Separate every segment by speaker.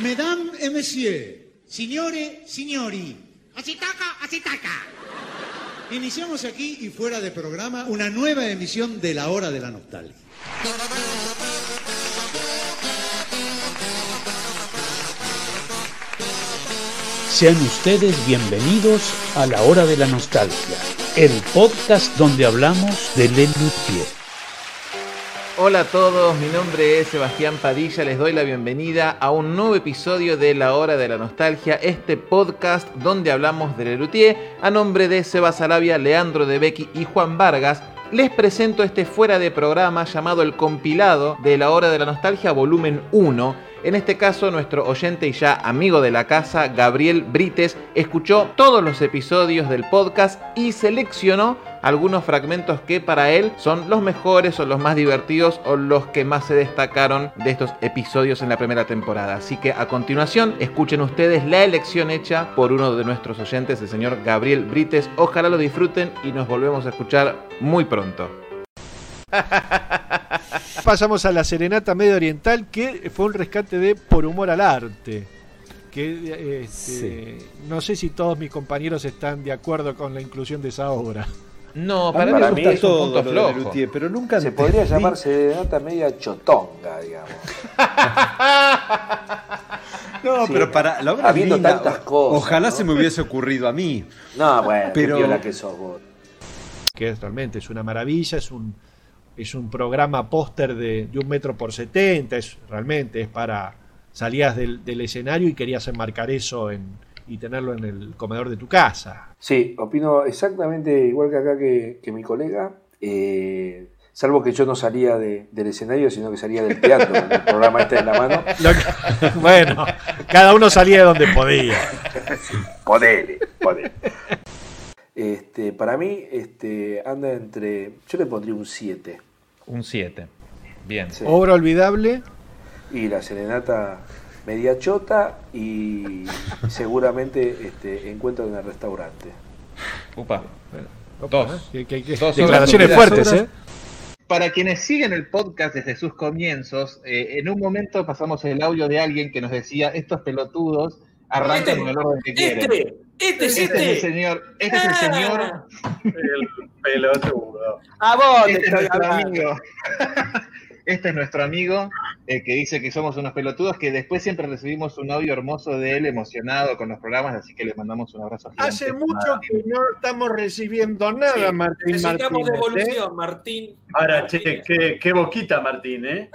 Speaker 1: Mesdames et messieurs, signore, signori,
Speaker 2: Así toca, así toca.
Speaker 1: iniciamos aquí y fuera de programa una nueva emisión de La Hora de la Nostalgia.
Speaker 3: Sean ustedes bienvenidos a la hora de la nostalgia, el podcast donde hablamos de Lelutier.
Speaker 4: Hola a todos, mi nombre es Sebastián Padilla, les doy la bienvenida a un nuevo episodio de La Hora de la Nostalgia, este podcast donde hablamos de Lelutier. A nombre de Seba Sarabia, Leandro de Becky y Juan Vargas, les presento este fuera de programa llamado El Compilado de La Hora de la Nostalgia, volumen 1. En este caso, nuestro oyente y ya amigo de la casa, Gabriel Brites, escuchó todos los episodios del podcast y seleccionó algunos fragmentos que para él son los mejores o los más divertidos o los que más se destacaron de estos episodios en la primera temporada. Así que a continuación, escuchen ustedes la elección hecha por uno de nuestros oyentes, el señor Gabriel Brites. Ojalá lo disfruten y nos volvemos a escuchar muy pronto.
Speaker 5: Pasamos a la Serenata Medio Oriental, que fue un rescate de Por Humor al Arte. Que eh, este, no sé si todos mis compañeros están de acuerdo con la inclusión de esa obra.
Speaker 4: No, para,
Speaker 6: Para
Speaker 4: mí, es un
Speaker 6: todo
Speaker 4: punto
Speaker 6: de
Speaker 4: flojo.
Speaker 6: Pero nunca
Speaker 7: Se podría
Speaker 6: entendí-
Speaker 7: llamar serenata media chotonga, digamos.
Speaker 6: No,
Speaker 7: Sí.
Speaker 6: pero para la obra
Speaker 7: Habiendo
Speaker 6: linda,
Speaker 7: tantas cosas,
Speaker 6: Ojalá
Speaker 7: ¿no?
Speaker 6: se me hubiese ocurrido a mí.
Speaker 7: No, bueno,
Speaker 6: Pero-
Speaker 7: la que sos vos.
Speaker 5: Que es, realmente es una maravilla, es un, es un programa póster de, de un metro por 70, es, realmente es para salías del, del escenario y querías enmarcar eso en, y tenerlo en el comedor de tu casa.
Speaker 7: Sí, opino exactamente igual que acá que, que mi colega, eh, salvo que yo no salía de- del escenario, sino que salía del teatro, con el programa este en la mano.
Speaker 5: Que- bueno, cada uno salía de donde podía.
Speaker 7: Ponele, ponele. Este, para mí, este, anda entre. Yo le pondría un 7.
Speaker 4: Un 7. Bien.
Speaker 7: Sí.
Speaker 5: Obra olvidable,
Speaker 7: Y la serenata media chota y seguramente este, encuentro en el restaurante.
Speaker 4: Upa.
Speaker 5: Opa,
Speaker 4: Dos.
Speaker 5: que- que- que-
Speaker 4: Dos
Speaker 5: declaraciones fuertes. ¿eh?
Speaker 4: Para quienes siguen el podcast desde sus comienzos, eh, en un momento pasamos el audio de alguien que nos decía, estos pelotudos arrancan
Speaker 8: Este,
Speaker 4: con el orden que quieren.
Speaker 8: Este, este,
Speaker 4: Este es el
Speaker 8: este.
Speaker 4: señor, este es el señor,
Speaker 8: Ah,
Speaker 6: El pelotudo.
Speaker 7: ¡A vos!
Speaker 4: este es nuestro amigo. Este es nuestro amigo eh, que dice que somos unos pelotudos, que después siempre recibimos un audio hermoso de él emocionado con los programas, así que le mandamos un abrazo. gigante.
Speaker 5: Hace mucho que no estamos recibiendo nada,
Speaker 8: Sí,
Speaker 5: Martín
Speaker 8: Necesitamos
Speaker 5: Martínez. ¿eh?
Speaker 8: devolución, Martín.
Speaker 6: Ahora, che, qué, qué boquita, Martín, ¿eh?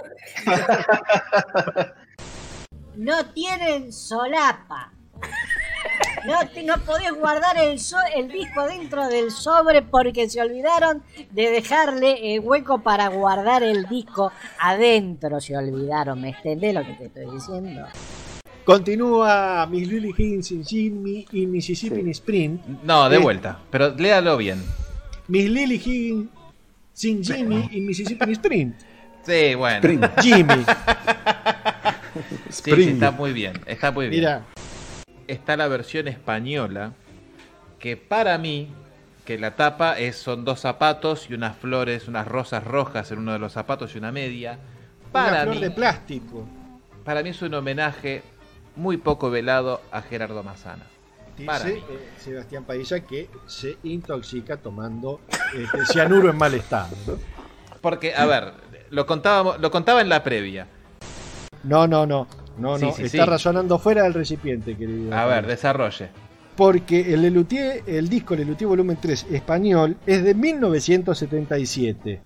Speaker 9: no tienen solapa. No, te- no podés guardar el, so- el disco dentro del sobre porque se olvidaron de dejarle el hueco para guardar el disco adentro. Se olvidaron, ¿me entendés lo que te estoy diciendo?
Speaker 5: Continúa Miss Lily Higgins in Jimmy y Mississippi
Speaker 7: Sí.
Speaker 5: in Sprint.
Speaker 4: No, de
Speaker 5: Eh.
Speaker 4: vuelta, pero léalo bien.
Speaker 5: Miss Lily Higgins sin Jimmy y Mississippi in Sprint.
Speaker 4: Sí, bueno.
Speaker 5: Jimmy,
Speaker 4: Sí, sí,
Speaker 6: Spring.
Speaker 4: está muy bien, está muy bien.
Speaker 5: mira,
Speaker 4: está la versión española, que para mí, que la tapa es, son dos zapatos y unas flores, unas rosas rojas en uno de los zapatos y una media.
Speaker 5: una
Speaker 4: Para
Speaker 5: flor
Speaker 4: mí,
Speaker 5: de plástico.
Speaker 4: para mí es un homenaje muy poco velado a Gerardo Massana. Para
Speaker 5: Dice eh, Sebastián Padilla que se intoxica tomando este, cianuro en mal estado. ¿no?
Speaker 4: Porque, a ver, lo, contábamos, lo contaba en la previa.
Speaker 5: No, no, no. No, no.
Speaker 4: sí,
Speaker 5: Está
Speaker 4: sí.
Speaker 5: razonando fuera del recipiente, querido.
Speaker 4: A ver, desarrolle.
Speaker 5: Porque el Lelutier, el disco Lelutier Volumen 3 español es de 1977.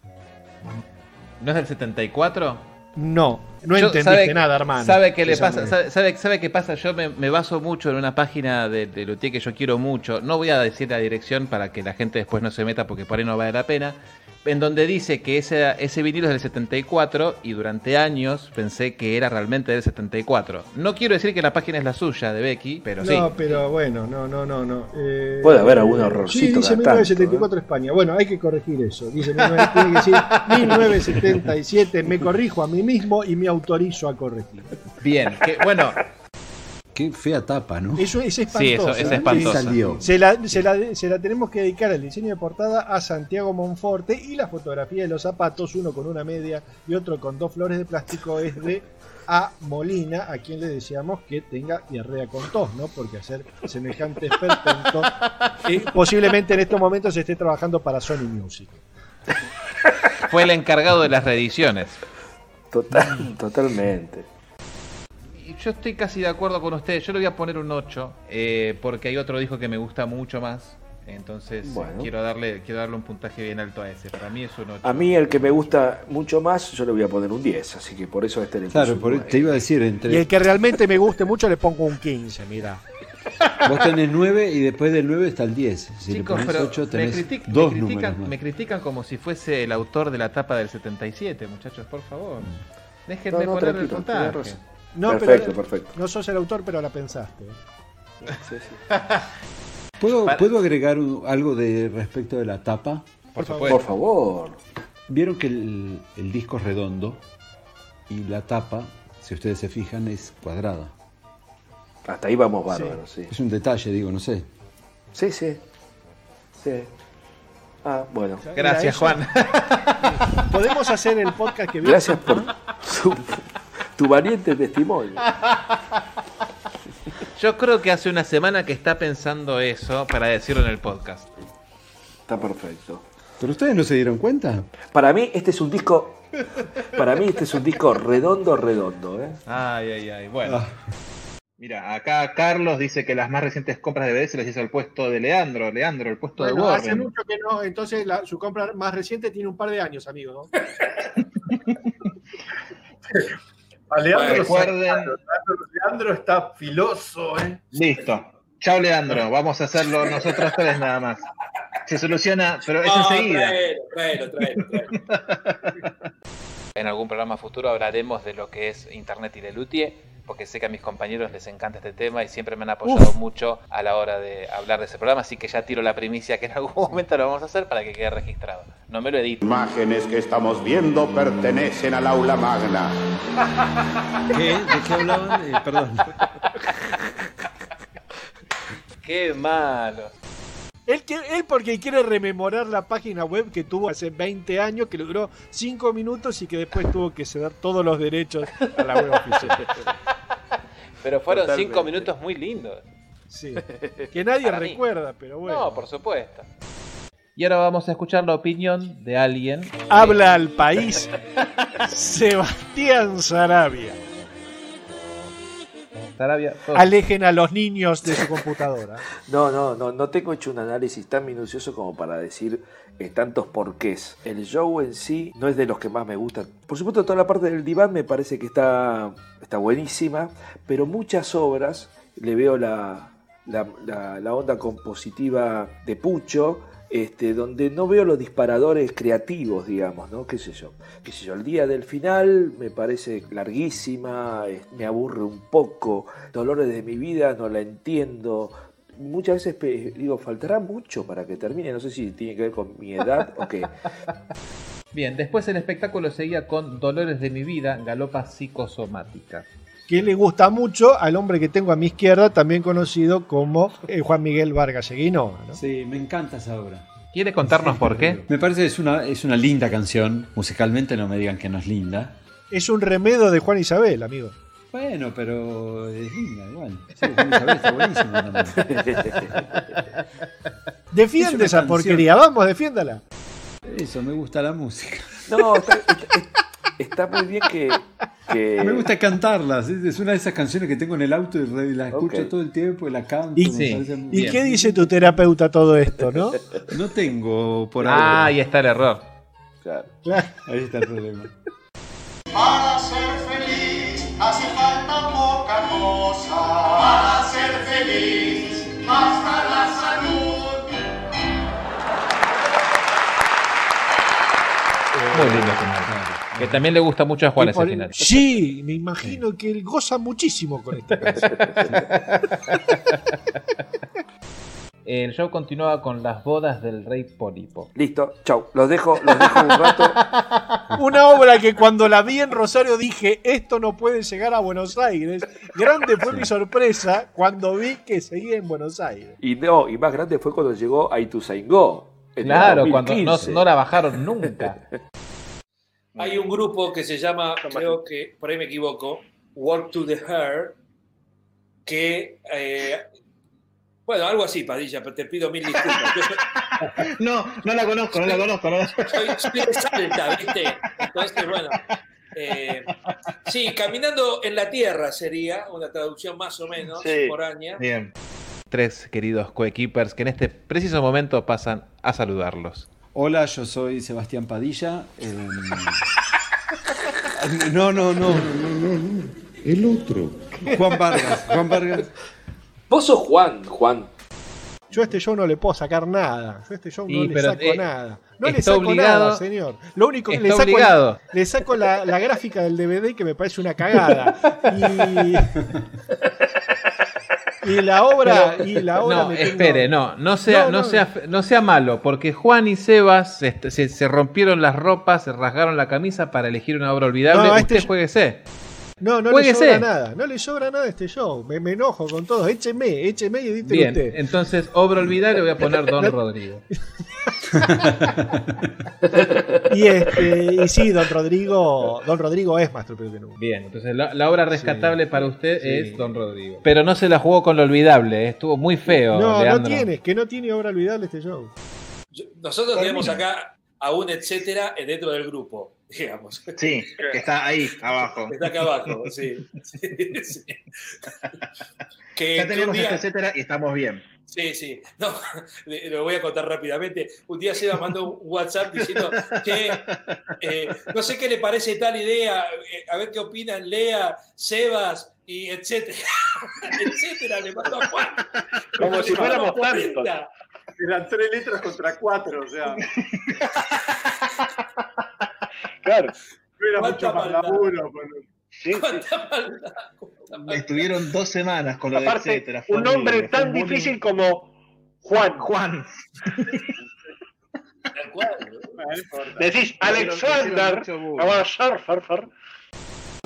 Speaker 4: ¿No es del 74?
Speaker 5: No, no
Speaker 4: Yo-
Speaker 5: entendiste
Speaker 4: sabe-
Speaker 5: nada, hermano.
Speaker 4: ¿Sabe qué le pasa? ¿Sabe, sabe, sabe qué pasa? Yo me, me baso mucho en una página de, de Luthier que yo quiero mucho. No voy a decir la dirección para que la gente después no se meta porque por ahí no vale la pena. En donde dice que ese, ese vinilo es del 74 y durante años pensé que era realmente del 74. No quiero decir que la página es la suya de Becky, pero sí.
Speaker 5: No, pero bueno, no, no, no, no. Eh,
Speaker 7: Puede haber algún
Speaker 5: eh,
Speaker 7: errorcito
Speaker 5: Sí, dice
Speaker 7: cada tanto,
Speaker 5: 1974 España. Bueno, hay que corregir eso. Dice 19 tiene que decir 1977. Me corrijo a mí mismo y me autorizo a corregir.
Speaker 4: Bien, que, bueno.
Speaker 10: Qué fea tapa, ¿no?
Speaker 5: Eso es
Speaker 4: Sí,
Speaker 5: espantoso.
Speaker 4: eso es
Speaker 5: ¿eh?
Speaker 4: espantoso.
Speaker 10: salió?
Speaker 5: Se la, se, la, se la tenemos que dedicar al diseño de portada a Santiago Monforte y la fotografía de los zapatos, uno con una media y otro con dos flores de plástico, es de A Molina, a quien le deseamos que tenga diarrea con tos, ¿no? Porque hacer semejante esperpento eh, posiblemente en estos momentos se esté trabajando para Sony Music.
Speaker 4: Fue el encargado de las reediciones.
Speaker 7: Total, totalmente.
Speaker 4: Y Yo estoy casi de acuerdo con ustedes. Yo le voy a poner un 8 eh, porque hay otro disco que me gusta mucho más. Entonces
Speaker 7: Bueno.
Speaker 4: quiero darle quiero darle un puntaje bien alto a ese. Para mí es un 8.
Speaker 7: A mí el que me gusta mucho más, yo le voy a poner un 10, así que por eso este le
Speaker 10: Claro, por- te iba a decir,
Speaker 5: Y
Speaker 10: entre
Speaker 5: el que realmente me guste mucho le pongo un 15, mira.
Speaker 10: vos tenés 9 y después del 9 está el 10. Si
Speaker 4: Chicos,
Speaker 10: le
Speaker 4: pero
Speaker 10: pones 8
Speaker 4: me, me critican,
Speaker 10: números más.
Speaker 4: me critican como si fuese el autor de la tapa del 77, muchachos, por favor. Déjenme
Speaker 7: No, no,
Speaker 4: poner el puntaje.
Speaker 5: No,
Speaker 7: perfecto,
Speaker 5: pero
Speaker 7: perfecto.
Speaker 5: no sos el autor, pero la pensaste.
Speaker 7: Sí, sí.
Speaker 10: ¿Puedo,
Speaker 4: Para-
Speaker 10: ¿Puedo agregar un- algo de respecto de la tapa?
Speaker 4: Por
Speaker 5: favor.
Speaker 7: Por favor.
Speaker 10: Vieron que el, el disco es redondo y la tapa, si ustedes se fijan, es cuadrada.
Speaker 7: Hasta ahí vamos bárbaros, sí.
Speaker 10: Es un detalle, digo, no sé.
Speaker 7: Sí, sí. Sí. Ah, bueno.
Speaker 4: Gracias,
Speaker 5: Mira,
Speaker 4: Juan.
Speaker 5: Podemos hacer el podcast que viene.
Speaker 7: Gracias por tu, tu valiente testimonio.
Speaker 4: Yo creo que hace una semana que está pensando eso para decirlo en el podcast.
Speaker 7: Está perfecto.
Speaker 10: ¿Pero ustedes no se dieron cuenta?
Speaker 7: Para mí este es un disco. Para mí este es un disco redondo, redondo, ¿eh?
Speaker 4: Ay, ay, ay. Bueno.
Speaker 10: Ah.
Speaker 4: Mira, acá Carlos dice que las más recientes compras de se las hizo al puesto de Leandro. Leandro, el puesto
Speaker 5: Bueno,
Speaker 4: de
Speaker 5: hace
Speaker 4: Warren.
Speaker 5: mucho que no, entonces la- su compra más reciente tiene un par de años, amigo. ¿no?
Speaker 6: A Leandro,
Speaker 4: Recuerden-
Speaker 6: Leandro, Leandro está filoso, ¿eh?
Speaker 4: Listo. Chao, Leandro. Vamos a hacerlo nosotros tres nada más. Se soluciona, pero es
Speaker 8: No,
Speaker 4: enseguida.
Speaker 8: tráelo, tráelo, tráelo.
Speaker 4: En algún programa futuro hablaremos de lo que es Internet y de Luthier, porque sé que a mis compañeros les encanta este tema y siempre me han apoyado mucho a la hora de hablar de ese programa, así que ya tiro la primicia que en algún momento lo vamos a hacer para que quede registrado. No me lo edito.
Speaker 11: imágenes que estamos viendo pertenecen al aula magna.
Speaker 10: ¿Qué? ¿De qué hablaban? Eh, perdón.
Speaker 4: ¡Qué malo!
Speaker 5: Él, él porque quiere rememorar la página web que tuvo hace 20 años, que duró 5 minutos y que después tuvo que ceder todos los derechos a la web oficial.
Speaker 4: Pero fueron
Speaker 7: Totalmente.
Speaker 4: cinco minutos muy lindos.
Speaker 5: Sí. Que nadie
Speaker 4: Para mí.
Speaker 5: recuerda, pero bueno.
Speaker 4: No, por supuesto. Y ahora vamos a escuchar la opinión de alguien.
Speaker 5: Habla al país Sebastián Sarabia. Alejen a los niños de su computadora.
Speaker 7: No, no, no, no tengo hecho un análisis tan minucioso como para decir eh, tantos porqués. El show en sí no es de los que más me gustan. Por supuesto, toda la parte del diván me parece que está, está buenísima, pero muchas obras le veo la, la, la- la onda compositiva de Pucho. Este, donde no veo los disparadores creativos, digamos, ¿no? ¿Qué sé yo? ¿Qué sé yo? El día del final me parece larguísima, me aburre un poco, Dolores de mi vida no la entiendo, muchas veces digo, faltará mucho para que termine. No sé si tiene que ver con mi edad o qué.
Speaker 4: Bien, después el espectáculo seguía con Dolores de mi vida, galopa psicosomática.
Speaker 5: Que le gusta mucho al hombre que tengo a mi izquierda, también conocido como eh, Juan Miguel Vargas Seguino. ¿no?
Speaker 10: Sí, me encanta esa obra.
Speaker 4: ¿Quiere contarnos por qué?
Speaker 10: Me parece que es una, es una linda canción. Musicalmente no me digan que no es linda.
Speaker 5: Es un remedo de Juan Isabel, amigo.
Speaker 10: Bueno, pero es linda igual. Sí, Juan Isabel está buenísima también.
Speaker 5: Defiende
Speaker 10: Es
Speaker 5: esa
Speaker 10: canción.
Speaker 5: porquería, vamos, defiéndala.
Speaker 10: Eso, me gusta la música.
Speaker 7: No, está, está- está muy bien que... que-
Speaker 10: Me gusta cantarlas. Es es una de esas canciones que tengo en el auto y la escucho
Speaker 7: Ok.
Speaker 10: todo el tiempo y la canto.
Speaker 5: Y-
Speaker 4: Sí.
Speaker 5: ¿Y
Speaker 10: bien.
Speaker 5: qué dice tu terapeuta todo esto, no?
Speaker 10: No tengo por
Speaker 4: Ah,
Speaker 10: ahí.
Speaker 4: ahí está el error.
Speaker 7: Claro.
Speaker 10: Ahí está el problema.
Speaker 11: Para ser feliz hace falta poca cosa. Para ser feliz basta la salud.
Speaker 4: Muy lindo. Que también le gusta mucho a Juan ese final.
Speaker 5: Sí, me imagino que él goza muchísimo con esta canción.
Speaker 4: El show continuaba con las bodas del rey Pólipo.
Speaker 7: Listo, chau. Los dejo, los dejo un rato.
Speaker 5: Una obra que cuando la vi en Rosario dije, esto no puede llegar a Buenos Aires. Grande fue mi sorpresa cuando vi que seguía en Buenos Aires.
Speaker 7: Y no, y más grande fue cuando llegó a Ituzaingó.
Speaker 4: Claro, cuando no,
Speaker 7: 2015.
Speaker 4: no la bajaron nunca.
Speaker 8: Hay un grupo que se llama, creo que por ahí me equivoco, Walk to the Hair, que, eh, bueno, algo así, Padilla, pero te pido mil disculpas. Soy,
Speaker 12: No, no la conozco, no la conozco. No la...
Speaker 8: soy, soy de Salta, ¿viste? Entonces, bueno. eh, sí, caminando en la tierra sería una traducción más o menos
Speaker 12: Sí.
Speaker 8: por año.
Speaker 12: Bien.
Speaker 4: Tres queridos coequippers que en este preciso momento pasan a saludarlos.
Speaker 10: Hola, yo soy Sebastián Padilla. em, No, no, no.
Speaker 11: El otro.
Speaker 10: Juan Vargas. Juan Vargas.
Speaker 7: Vos sos Juan, Juan.
Speaker 5: Yo a este show no le puedo sacar nada. Yo a este show no le
Speaker 4: pero,
Speaker 5: saco
Speaker 4: eh,
Speaker 5: nada. No le saco
Speaker 4: obligado-
Speaker 5: nada, señor. Lo único que le saco,
Speaker 4: obligado.
Speaker 5: le saco la, la gráfica del DVD que me parece una cagada. Y, y la obra, y la obra
Speaker 4: No,
Speaker 5: me tengo-
Speaker 4: espere, no, no sea,
Speaker 5: No,
Speaker 4: no,
Speaker 5: no.
Speaker 4: sea, no sea malo, porque Juan y Sebas se, se- se rompieron las ropas, se rasgaron la camisa para elegir una obra olvidable.
Speaker 5: No, este
Speaker 4: Usted jueguese.
Speaker 5: No, no le sobra nada. No le sobra nada a este show. Me, me enojo con todos. Écheme, écheme y edítelo
Speaker 4: Bien,
Speaker 5: usted.
Speaker 4: entonces obra olvidable voy a poner Don Rodrigo.
Speaker 5: Y, este, y sí, don Rodrigo, don Rodrigo es más trompero que nunca.
Speaker 4: Bien, entonces la, la obra rescatable para usted
Speaker 5: sí.
Speaker 4: es Don Rodrigo. Pero no se la jugó con lo olvidable, eh, estuvo muy feo.
Speaker 5: No, no tiene, que no tiene obra olvidable este show.
Speaker 8: Yo- Nosotros tenemos acá a un etcétera dentro del grupo, digamos.
Speaker 12: Sí, que está ahí, abajo.
Speaker 8: Está acá abajo, sí. Sí, sí. Que,
Speaker 12: Ya tenemos
Speaker 8: día-
Speaker 12: este etcétera y estamos bien.
Speaker 8: Sí, sí. No, le- lo voy a contar rápidamente. Un día Seba mandó un WhatsApp diciendo que eh, no sé qué le parece tal idea, eh, a ver qué opinan Lea, Sebas y etcétera. etcétera, le mandó a Juan.
Speaker 6: Como si fuéramos tantos. Eran tres letras contra cuatro, o sea.
Speaker 12: Claro.
Speaker 6: Mucho más laburo.
Speaker 12: Sí, sí. Estuvieron dos semanas con lo de
Speaker 13: Aparte,
Speaker 12: etcétera. Fue
Speaker 13: un nombre tan difícil como Juan.
Speaker 12: Juan.
Speaker 6: No.
Speaker 13: Decís Alexander.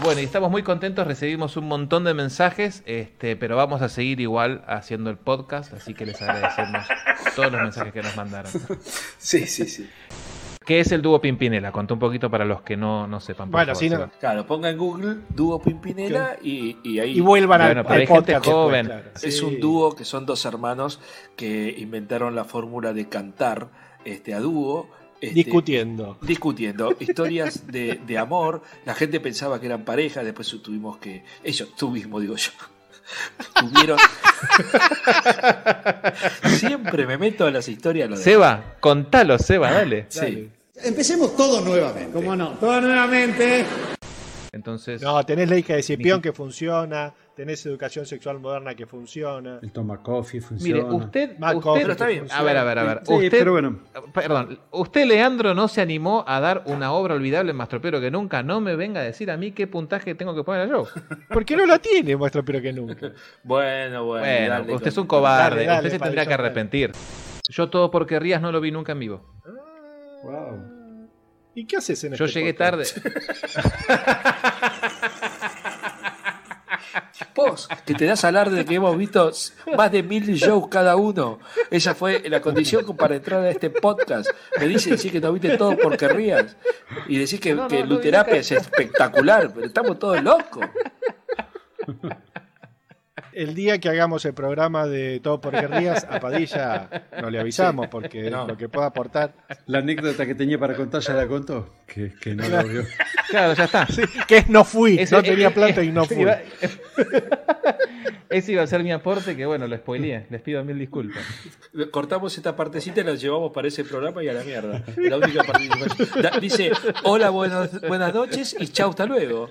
Speaker 4: Bueno, y estamos muy contentos, recibimos un montón de mensajes, este, pero vamos a seguir igual haciendo el podcast, así que les agradecemos todos los mensajes que nos mandaron.
Speaker 7: Sí, sí, sí.
Speaker 4: ¿Qué es el dúo Pimpinela? Contó un poquito para los que no, no sepan. por
Speaker 5: Bueno,
Speaker 4: favor,
Speaker 5: si no-.
Speaker 7: Claro, ponga en Google dúo Pimpinela y, y ahí.
Speaker 5: Y vuelvan al,
Speaker 4: Bueno, pero
Speaker 5: al
Speaker 4: hay gente
Speaker 5: después,
Speaker 4: joven.
Speaker 5: claro.
Speaker 7: Es
Speaker 5: Sí.
Speaker 7: un dúo que son dos hermanos que inventaron la fórmula de cantar este, a dúo. este,
Speaker 5: Discutiendo.
Speaker 7: discutiendo historias de, de amor. La gente pensaba que eran pareja, después tuvimos que. Ellos, tú mismo digo yo. Tuvieron. Siempre me meto a las historias. Lo de...
Speaker 4: Seba, contalo, Seba, dale.
Speaker 7: Sí.
Speaker 1: Empecemos todo nuevamente.
Speaker 2: ¿Cómo no? Todo nuevamente.
Speaker 4: Entonces,
Speaker 5: No, tenés ley de Cipión que funciona, tenés educación sexual moderna que funciona.
Speaker 10: El toma coffee funciona.
Speaker 4: mire, usted, usted-
Speaker 5: Coffee
Speaker 7: Pero está bien.
Speaker 4: a ver, a ver, a ver,
Speaker 10: Sí,
Speaker 4: usted,
Speaker 10: pero bueno.
Speaker 4: perdón, usted Leandro no se animó a dar una obra olvidable más tropero que nunca. No me venga a decir a mí qué puntaje tengo que poner yo.
Speaker 5: ¿Por qué no la tiene, muestro pero que nunca?
Speaker 7: Bueno, bueno.
Speaker 4: Bueno,
Speaker 7: dale
Speaker 4: usted
Speaker 7: con-
Speaker 4: es un cobarde,
Speaker 5: Dale, dale,
Speaker 4: usted se tendría que arrepentir. Yo todo por querrías no lo vi nunca en vivo.
Speaker 10: Wow.
Speaker 5: ¿Y qué haces en
Speaker 4: Yo
Speaker 5: este
Speaker 4: llegué
Speaker 5: podcast?
Speaker 4: tarde.
Speaker 7: Vos, que te das alarde de que hemos visto más de mil shows cada uno. Esa fue la condición para entrar a este podcast. Me dicen decir que no viste todo por querrías. Y decís que,
Speaker 4: No, no,
Speaker 7: que
Speaker 4: no vi
Speaker 7: Luterapia es espectacular, pero estamos todos locos.
Speaker 5: El día que hagamos el programa de Todo por Querrías, a Padilla no le avisamos porque
Speaker 7: No.
Speaker 5: lo que pueda aportar.
Speaker 10: La anécdota que tenía para contar ya la contó. Que, que no la vio.
Speaker 4: Claro, ya está.
Speaker 5: Que es no fui,
Speaker 4: Ese-
Speaker 5: no tenía
Speaker 4: eh,
Speaker 5: plata
Speaker 4: eh,
Speaker 5: y no fui.
Speaker 4: iba- Ese iba a ser mi aporte, que bueno, lo spoileé. Les pido mil disculpas.
Speaker 7: Cortamos esta partecita y la llevamos para ese programa y a la mierda. La única participación. Dice, hola, buenas, buenas noches y chau, hasta luego.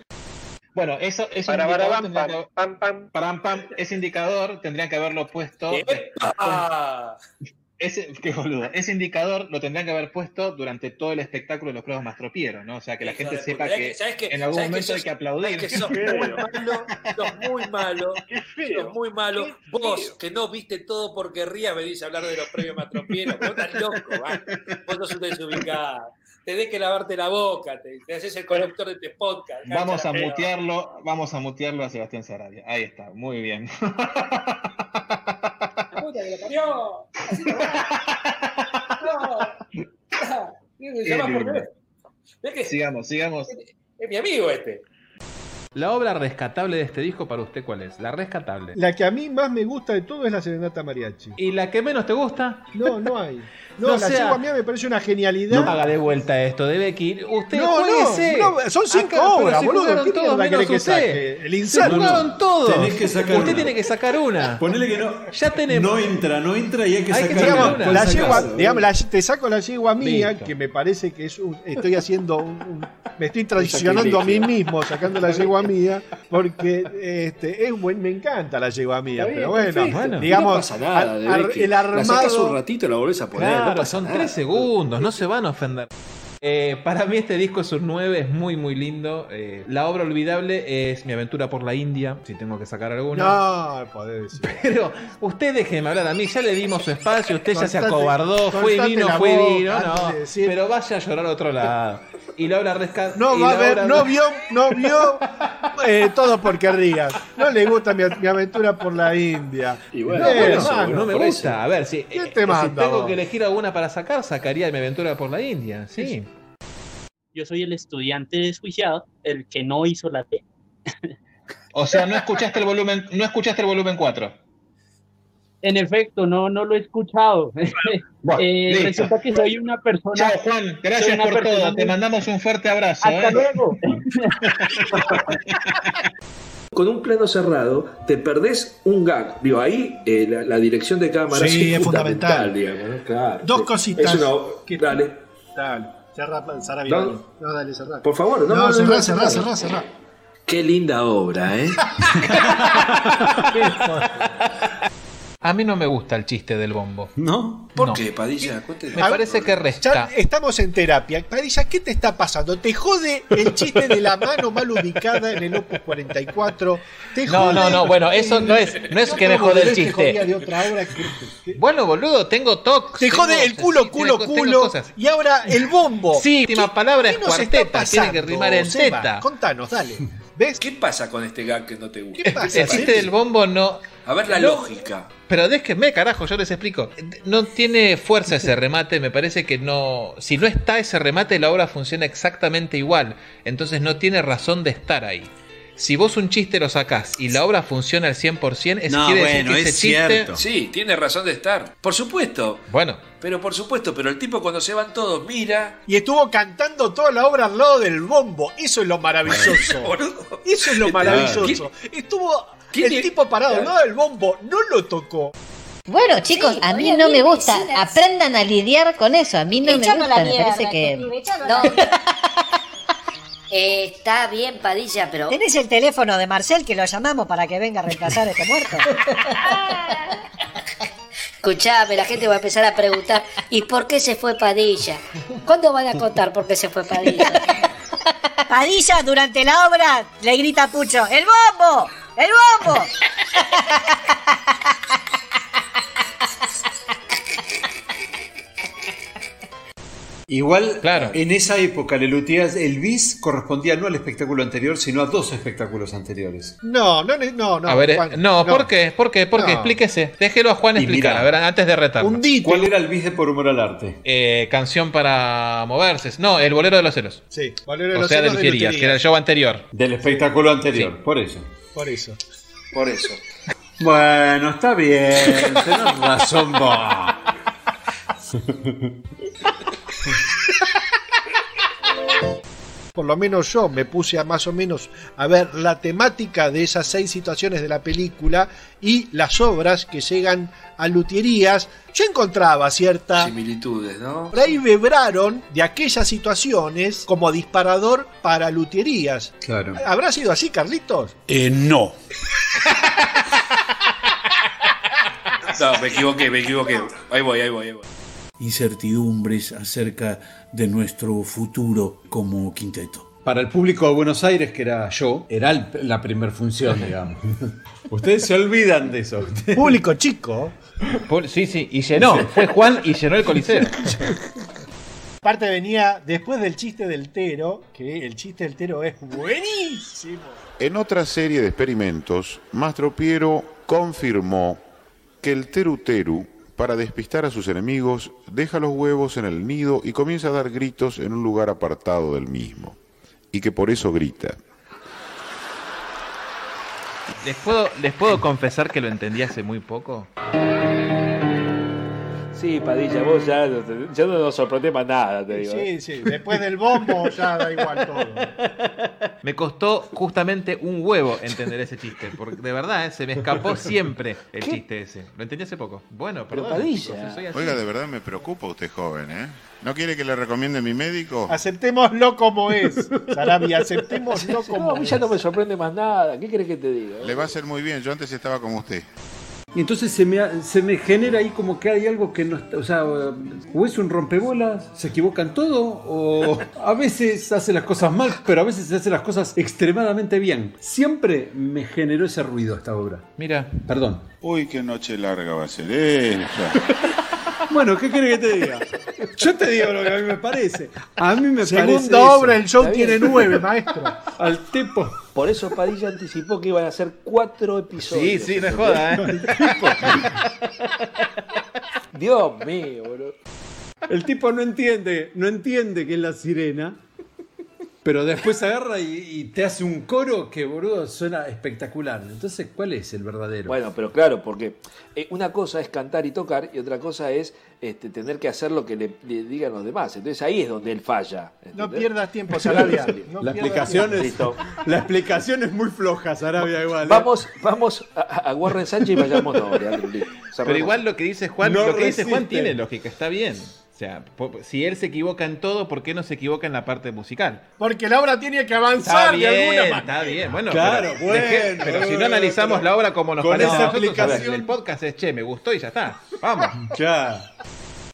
Speaker 12: Bueno, eso, eso
Speaker 13: Para, para,
Speaker 12: indicador
Speaker 13: pam,
Speaker 12: tendrían
Speaker 13: pam,
Speaker 12: que-
Speaker 13: pam, pam.
Speaker 12: pam, pam, ese indicador tendrían que haberlo puesto.
Speaker 8: ¡Epa!
Speaker 12: Ese qué boludo. Ese indicador lo tendrían que haber puesto durante todo el espectáculo de los Juegos Mastropieros, ¿no? O sea, que la
Speaker 8: Hijo
Speaker 12: gente sepa que, en algún
Speaker 8: ¿Sabes
Speaker 12: momento
Speaker 8: que
Speaker 12: hay que aplaudir.
Speaker 8: Que sos muy malo, sos muy malo, sos muy malo. Vos, que no viste todo porque querría venís a hablar de los premios Mastropieros, vos estás loco, va. Vos sos un desubicado. Tenés que lavarte la boca, te, te haces el conductor de este podcast.
Speaker 12: Vamos a
Speaker 8: pera.
Speaker 12: mutearlo, vamos a mutearlo a Sebastián Sarabia. Ahí está, muy bien.
Speaker 8: ¡La puta que lo parió! Así no va. No. Ah, me
Speaker 12: Qué
Speaker 8: llama por
Speaker 12: lindo.
Speaker 8: teléfono. ¿Ves que
Speaker 12: Sigamos, sigamos.
Speaker 8: es mi amigo este?
Speaker 4: La obra rescatable de este disco para usted, ¿cuál es? La rescatable.
Speaker 5: La que a mí más me gusta de todo es la Serenata Mariachi.
Speaker 4: ¿Y la que menos te gusta?
Speaker 5: No, no hay. No,
Speaker 4: No
Speaker 5: la
Speaker 4: sea-
Speaker 5: yegua mía me parece una genialidad.
Speaker 4: No haga de vuelta esto, debe que Usted
Speaker 5: No,
Speaker 4: jueguese.
Speaker 5: no, no, son cinco
Speaker 4: Acá,
Speaker 5: obras,
Speaker 4: si
Speaker 5: boludo. ¿Qué
Speaker 4: todos menos
Speaker 5: querés que
Speaker 4: usted.
Speaker 5: saque? El
Speaker 4: Se
Speaker 5: inserto.
Speaker 4: jugaron todos.
Speaker 10: Tenés que sacar
Speaker 4: Usted
Speaker 10: una.
Speaker 4: tiene que sacar una.
Speaker 10: Ponele que no.
Speaker 4: Ya tenemos.
Speaker 10: No entra, no entra y hay que
Speaker 4: Hay que
Speaker 10: sacar
Speaker 4: sacar
Speaker 10: una.
Speaker 4: una.
Speaker 5: Digamos, la
Speaker 10: ¿Cuál
Speaker 5: yegua, digamos, la- te saco la yegua mía,
Speaker 4: Listo.
Speaker 5: que me parece que es un- estoy haciendo un, un- me estoy traicionando a mí mismo sacando la yegua mía, porque este, es buen, me encanta la yegua mía,
Speaker 7: bien,
Speaker 5: pero bueno.
Speaker 4: Bueno.
Speaker 5: digamos,
Speaker 7: no pasa nada,
Speaker 5: ar-
Speaker 7: Becky.
Speaker 5: el
Speaker 7: La sacás un
Speaker 5: armado,
Speaker 7: ratito y la volvés a poner.
Speaker 4: Claro, son tres segundos, no se van a ofender. Eh, para mí este disco es un 9, es muy muy lindo. Eh, la obra olvidable es Mi aventura por la India, si tengo que sacar alguna.
Speaker 5: no, podés decir.
Speaker 4: Pero usted déjeme hablar a mí, ya le dimos su espacio, usted ya se acobardó, fue vino, fue vino, no. Pero vaya a llorar a otro lado. Y la obra rescata.
Speaker 5: No va a ver, no vio, no vio eh, todo por querrías. No le gusta mi, mi aventura por la India.
Speaker 7: Y bueno,
Speaker 5: Eh,
Speaker 4: no me gusta. A ver, si,
Speaker 5: ¿Quién
Speaker 4: eh,
Speaker 5: te
Speaker 4: si tengo
Speaker 5: vos?
Speaker 4: que elegir alguna para sacar, sacaría Mi aventura por la India. Sí.
Speaker 14: Yo soy el estudiante desjuiciado, el que no hizo la T.
Speaker 12: O sea, no escuchaste el volumen, no escuchaste el volumen 4.
Speaker 14: En efecto, no, no lo he escuchado.
Speaker 12: Bueno,
Speaker 14: Eh, resulta que soy una persona.
Speaker 12: Chao, Juan. Gracias por
Speaker 14: persona
Speaker 12: todo. Te mandamos un fuerte abrazo.
Speaker 14: Hasta
Speaker 12: ¿eh?
Speaker 14: luego.
Speaker 7: Con un plano cerrado te perdés un gag. Digo, ahí eh, la, la dirección de cámara
Speaker 5: Sí, es fundamental.
Speaker 7: digamos, ¿no? Claro.
Speaker 5: Dos cositas.
Speaker 7: Es una-
Speaker 5: que-
Speaker 7: Dale.
Speaker 5: Dale, cerrá, cerrá bien.
Speaker 7: No.
Speaker 5: dale. No, dale, cerrá.
Speaker 7: Por favor, no,
Speaker 5: No, cerrá, cerrá, cerrá, cerrá.
Speaker 7: Qué linda obra, ¿eh?
Speaker 4: A mí no me gusta el chiste del bombo.
Speaker 10: ¿No?
Speaker 7: ¿Por
Speaker 4: No.
Speaker 7: qué, Padilla? Cuénteme.
Speaker 4: Me parece que
Speaker 5: Ya
Speaker 4: resta.
Speaker 5: estamos en terapia. Padilla, ¿qué te está pasando? ¿Te jode el chiste de la mano mal ubicada en el Opus 44? ¿Te
Speaker 4: No,
Speaker 5: jode
Speaker 4: no, no, bueno, eso no es, no es que me jode el
Speaker 5: Te jodía
Speaker 4: chiste.
Speaker 5: de otra obra que- que-
Speaker 4: Bueno, boludo, tengo tox.
Speaker 5: Te
Speaker 4: tengo-
Speaker 5: jode el culo,
Speaker 4: sí,
Speaker 5: culo,
Speaker 4: tengo- tengo
Speaker 5: culo.
Speaker 4: cosas.
Speaker 5: Y ahora el bombo.
Speaker 4: Sí, última palabra es
Speaker 5: ¿Qué nos está
Speaker 4: cuarteta, tiene que rimar en
Speaker 5: Seba?
Speaker 4: teta.
Speaker 5: Contanos, dale. ¿Ves?
Speaker 7: ¿Qué pasa con este gag que no te gusta?
Speaker 5: ¿Qué pasa?
Speaker 4: El chiste del bombo no.
Speaker 7: A ver la
Speaker 4: No.
Speaker 7: lógica.
Speaker 4: Pero déjenme, carajo, yo les explico. No tiene fuerza ese remate, me parece que no. Si no está ese remate, la obra funciona exactamente igual. Entonces no tiene razón de estar ahí. Si vos un chiste lo sacás y la obra funciona al 100%, es
Speaker 10: No,
Speaker 4: quiere
Speaker 10: bueno,
Speaker 4: decir que
Speaker 10: es
Speaker 4: ese chiste.
Speaker 10: cierto.
Speaker 7: Sí, tiene razón de estar. Por supuesto.
Speaker 4: Bueno,
Speaker 7: Pero por supuesto, pero el tipo cuando se van todos mira.
Speaker 5: Y estuvo cantando toda la obra al lado del bombo. Eso es lo maravilloso. Eso es lo maravilloso. Estuvo
Speaker 7: ¿Quién
Speaker 5: el tipo parado al lado del bombo. No lo tocó.
Speaker 15: Bueno, chicos, a mí no me gusta. Aprendan a lidiar con eso. A mí no me
Speaker 9: Echalo
Speaker 15: gusta.
Speaker 9: la
Speaker 15: Me
Speaker 9: mierda,
Speaker 15: parece que. No.
Speaker 16: Eh, está bien, Padilla, pero.
Speaker 9: ¿Tenés el teléfono de Marcel que lo llamamos para que venga a reemplazar a este muerto?
Speaker 16: Escuchame, la gente va a empezar a preguntar: ¿y por qué se fue Padilla? ¿Cuándo van a contar por qué se fue Padilla?
Speaker 9: Padilla durante la obra le grita a Pucho, ¡el bombo! ¡El bombo!
Speaker 10: Igual,
Speaker 4: Claro.
Speaker 10: en esa época, Lelutías, el bis correspondía no al espectáculo anterior, sino a dos espectáculos anteriores.
Speaker 5: No, no, no, no.
Speaker 4: a ver, eh,
Speaker 5: Juan,
Speaker 4: no, ¿por qué? ¿Por qué? ¿Por qué?
Speaker 10: No.
Speaker 4: Explíquese. Déjelo a Juan explicar,
Speaker 10: mirá.
Speaker 4: a ver, antes de retarlo.
Speaker 5: Hundite.
Speaker 10: ¿Cuál era el bis de Por Humor al Arte?
Speaker 4: Eh, canción para moverse. No, el bolero de los celos.
Speaker 5: Sí, Bolero de
Speaker 4: O
Speaker 5: los
Speaker 4: sea, de
Speaker 5: celos de
Speaker 4: Luquerías,
Speaker 5: Luquerías.
Speaker 4: que era el show anterior.
Speaker 10: Del espectáculo anterior, por eso.
Speaker 5: Por eso.
Speaker 7: Por eso.
Speaker 10: Bueno, está bien, tenés razón vos.
Speaker 5: Por lo menos yo me puse a más o menos a ver la temática de esas seis situaciones de la película y las obras que llegan a luthierías. Yo encontraba cierta
Speaker 7: Similitudes, ¿no?
Speaker 5: Por ahí vibraron de aquellas situaciones como disparador para luthierías.
Speaker 10: Claro.
Speaker 5: ¿Habrá sido así, Carlitos?
Speaker 3: Eh, no.
Speaker 8: No, me equivoqué, me equivoqué. Ahí voy, ahí voy, ahí voy.
Speaker 3: Incertidumbres acerca de nuestro futuro como quinteto.
Speaker 10: Para el público de Buenos Aires, que era yo, era el- la primer función, digamos. Ustedes se olvidan de eso.
Speaker 5: Público chico.
Speaker 4: Sí, sí, y llenó. Fue Juan y llenó el coliseo.
Speaker 5: Aparte venía después del chiste del Tero, que el chiste del Tero es buenísimo.
Speaker 11: En otra serie de experimentos, Mastro Piero confirmó que el Teru Teru, para despistar a sus enemigos, deja los huevos en el nido y comienza a dar gritos en un lugar apartado del mismo. Y que por eso grita.
Speaker 4: ¿Les puedo, ¿Les puedo confesar que lo entendí hace muy poco?
Speaker 7: Sí, Padilla, vos ya, no ya no nos sorprende más nada, te digo. ¿eh?
Speaker 5: Sí, sí, después del bombo ya da igual todo.
Speaker 4: Me costó justamente un huevo entender ese chiste. Porque de verdad, ¿eh? se me escapó siempre el
Speaker 7: ¿Qué?
Speaker 4: chiste ese. Lo entendí hace poco. Bueno,
Speaker 7: Pero
Speaker 4: perdón.
Speaker 7: Padilla.
Speaker 4: chicos, soy así.
Speaker 11: Oiga, de verdad me preocupa usted joven, ¿eh? ¿No quiere que le recomiende mi médico?
Speaker 5: Aceptémoslo como es. Sarabia, aceptémoslo
Speaker 7: No,
Speaker 5: como
Speaker 7: a mí
Speaker 5: es.
Speaker 7: ya no me sorprende más nada. ¿Qué crees que te diga?
Speaker 11: Le va a hacer muy bien, yo antes estaba como usted.
Speaker 10: Y entonces se me, ha- se me genera ahí como que hay algo que no está. O sea, o es un rompebolas, se equivocan todo, o a veces hace las cosas mal, pero a veces hace las cosas extremadamente bien. Siempre me generó ese ruido esta obra.
Speaker 4: Mira,
Speaker 10: Perdón.
Speaker 11: Uy, qué noche larga va a ser esta.
Speaker 10: Bueno, ¿qué querés que te diga? Yo te digo lo que a mí me parece. A mí me parece.
Speaker 5: Segunda
Speaker 10: eso.
Speaker 5: obra, el show tiene nueve, maestro.
Speaker 10: Al tipo.
Speaker 7: Por eso Padilla anticipó que iban a ser cuatro episodios.
Speaker 4: sí, sí, no es joda, ¿eh?
Speaker 7: Dios mío, boludo.
Speaker 10: El tipo no entiende, no entiende que es la sirena. Pero después agarra y, y te hace un coro que, boludo, suena espectacular. Entonces, ¿cuál es el verdadero?
Speaker 7: Bueno, pero claro, porque eh, una cosa es cantar y tocar y otra cosa es este, tener que hacer lo que le, le digan los demás. Entonces ahí es donde él falla.
Speaker 5: No pierdas tiempo, Sarabia. No
Speaker 10: la, explicación
Speaker 5: tiempo.
Speaker 10: es,
Speaker 7: Listo.
Speaker 10: la explicación es muy floja, Sarabia, igual. ¿eh?
Speaker 7: Vamos, vamos a, a Warren Sánchez y vayámonos. Leandro, listo.
Speaker 4: Pero igual lo que dice Juan,
Speaker 10: No
Speaker 4: lo que dice Juan tiene lógica, está bien. O sea, po- si él se equivoca en todo, ¿por qué no se equivoca en la parte musical?
Speaker 5: Porque la obra tiene que avanzar de alguna
Speaker 4: bien,
Speaker 5: manera.
Speaker 4: está bien. Bueno,
Speaker 10: Claro,
Speaker 4: pero, dejé-
Speaker 10: bueno,
Speaker 4: pero si no analizamos
Speaker 10: pero
Speaker 4: la obra como nos
Speaker 10: con
Speaker 4: parece
Speaker 10: esa
Speaker 4: a nosotros,
Speaker 10: explicación-
Speaker 4: el podcast es che, me gustó y ya está. Vamos.
Speaker 10: Ya.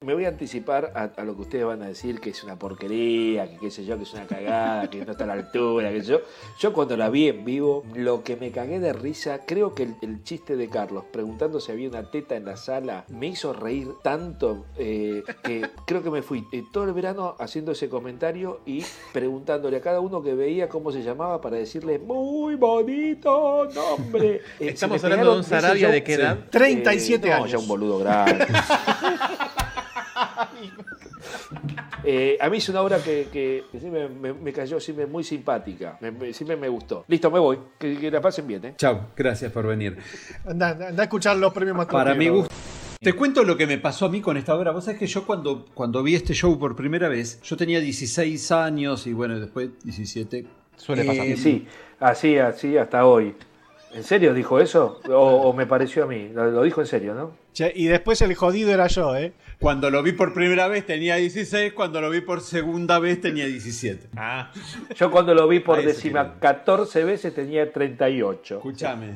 Speaker 7: Me voy a anticipar a, a lo que ustedes van a decir que es una porquería, que qué sé yo, que es una cagada, que no está a la altura, que sé yo. Yo cuando la vi en vivo, lo que me cagué de risa, creo que el, el chiste de Carlos preguntando si había una teta en la sala me hizo reír tanto eh, que creo que me fui eh, todo el verano haciendo ese comentario y preguntándole a cada uno que veía cómo se llamaba para decirle muy bonito nombre. Eh,
Speaker 4: Estamos
Speaker 7: me
Speaker 4: hablando de un Sarabia de qué edad?
Speaker 5: 37
Speaker 7: no,
Speaker 5: años.
Speaker 7: ya un boludo grande. Eh, a mí es una obra que, que- que sí me, me- me cayó siempre muy simpática. Me, me- siempre me gustó. Listo, me voy. Que, que la pasen bien, ¿eh?
Speaker 10: Chao, gracias por venir.
Speaker 5: Anda, anda a escuchar los premios más
Speaker 10: Para mi gusto. Te cuento lo que me pasó a mí con esta obra. Vos sabés que yo cuando, cuando vi este show por primera vez, yo tenía 16 años y bueno, después 17.
Speaker 4: Suele pasar.
Speaker 10: Eh,
Speaker 7: Sí, así, así hasta hoy. ¿En serio dijo eso? ¿O, o me pareció a mí? Lo, lo dijo en serio, ¿no?
Speaker 5: Che, y después el jodido era yo, ¿eh?
Speaker 10: Cuando lo vi por primera vez tenía 16, cuando lo vi por segunda vez tenía 17.
Speaker 4: Ah,
Speaker 7: Yo cuando lo vi por décima
Speaker 10: quedó.
Speaker 7: 14 veces tenía 38.
Speaker 10: Escúchame.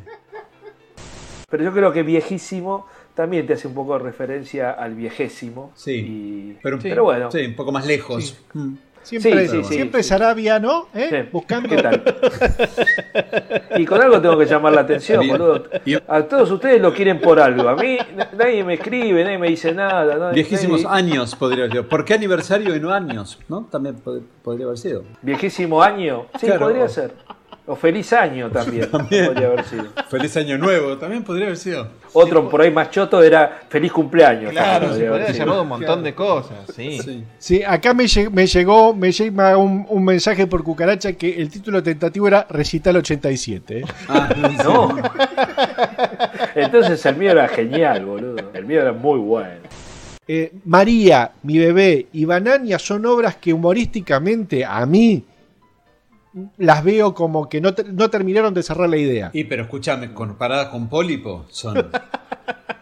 Speaker 7: Pero yo creo que viejísimo también te hace un poco de referencia al viejésimo.
Speaker 10: Sí.
Speaker 7: Y-
Speaker 10: Pero,
Speaker 7: pero bueno.
Speaker 10: Sí, un poco más lejos. Mm.
Speaker 5: Siempre,
Speaker 7: Sí, sí, sí,
Speaker 5: siempre
Speaker 7: sí.
Speaker 5: Sarabia, ¿no? ¿Eh?
Speaker 7: Sí.
Speaker 5: Buscando.
Speaker 7: ¿Qué tal? Y con algo tengo que llamar la atención, boludo. A todos ustedes lo quieren por algo. A mí nadie me escribe, nadie me dice nada. nadie-
Speaker 10: Viejísimos
Speaker 7: nadie-
Speaker 10: años, podría ser. ¿Por qué aniversario y no años? ¿No? También pod- podría haber sido.
Speaker 7: Viejísimo año. Sí,
Speaker 10: Claro.
Speaker 7: podría ser. O feliz año también.
Speaker 10: También.
Speaker 7: Podría haber sido.
Speaker 10: Feliz año nuevo, también podría haber sido.
Speaker 7: Otro por ahí más choto era feliz cumpleaños.
Speaker 4: claro, se
Speaker 7: podría haber
Speaker 4: llamado un montón de cosas. Sí.
Speaker 10: Sí.
Speaker 5: Sí, acá me, lle- me llegó, me llega un, un mensaje por cucaracha que el título tentativo era Recital 87. ¿eh?
Speaker 10: Ah,
Speaker 7: No. Entonces el mío era genial, boludo. El mío era muy bueno.
Speaker 5: Eh, María, mi bebé y Banania son obras que humorísticamente a mí las veo como que no, no terminaron de cerrar la idea.
Speaker 10: Y pero escúchame, comparadas con Pólipo, son.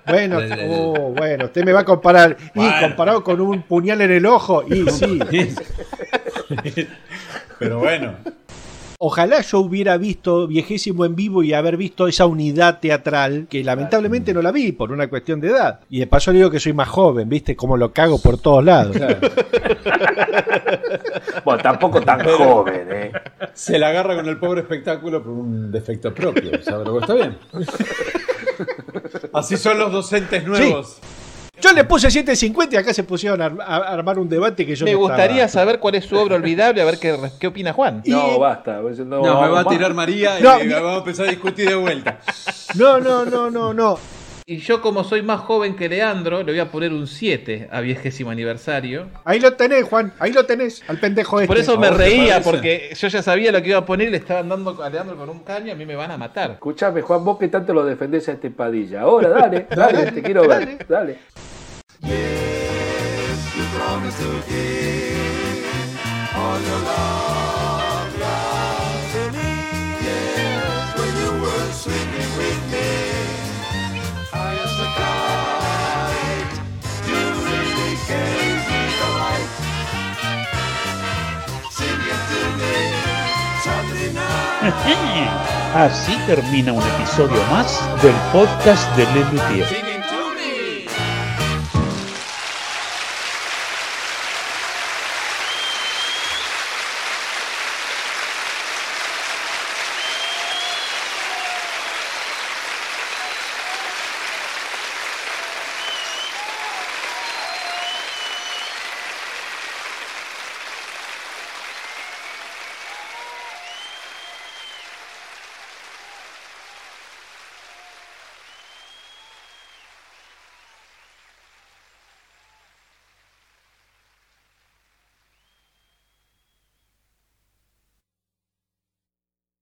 Speaker 5: Bueno, oh, bueno, usted me va a comparar.
Speaker 10: Bueno.
Speaker 5: Y comparado con un puñal en el ojo, y sí.
Speaker 10: pero bueno.
Speaker 5: Ojalá yo hubiera visto Viejésimo en vivo y haber visto esa unidad teatral que lamentablemente no la vi por una cuestión de edad. Y de paso le digo que soy más joven, ¿viste? Como lo cago por todos lados.
Speaker 7: Bueno, tampoco tan joven, ¿eh?
Speaker 10: Se la agarra con el pobre espectáculo por un defecto propio. ¿sabes? Pero está bien. Así son los docentes nuevos.
Speaker 5: Yo le puse 750 y acá se pusieron a, ar- a armar un debate que yo
Speaker 4: Me
Speaker 5: no
Speaker 4: gustaría
Speaker 5: estaba.
Speaker 4: saber cuál es su obra olvidable, a ver qué, qué opina Juan.
Speaker 7: No, basta. No,
Speaker 10: No, me va a tirar María y
Speaker 4: No,
Speaker 10: me-
Speaker 4: mi-
Speaker 10: vamos a empezar a discutir de vuelta.
Speaker 5: No, no, no, no, no.
Speaker 4: Y yo, como soy más joven que Leandro, le voy a poner un 7 a vigésimo aniversario.
Speaker 5: Ahí lo tenés, Juan. Ahí lo tenés, al pendejo este.
Speaker 4: Por eso me
Speaker 5: ¿A vos te
Speaker 4: reía, porque yo ya sabía lo que iba a poner y le estaban dando a Leandro con un caño, a mí me van a matar.
Speaker 7: Escuchame, Juan, vos que tanto lo defendés a este Padilla. Ahora, dale, dale, te quiero ver. Dale.
Speaker 3: Así termina un episodio más del podcast de Lelutier.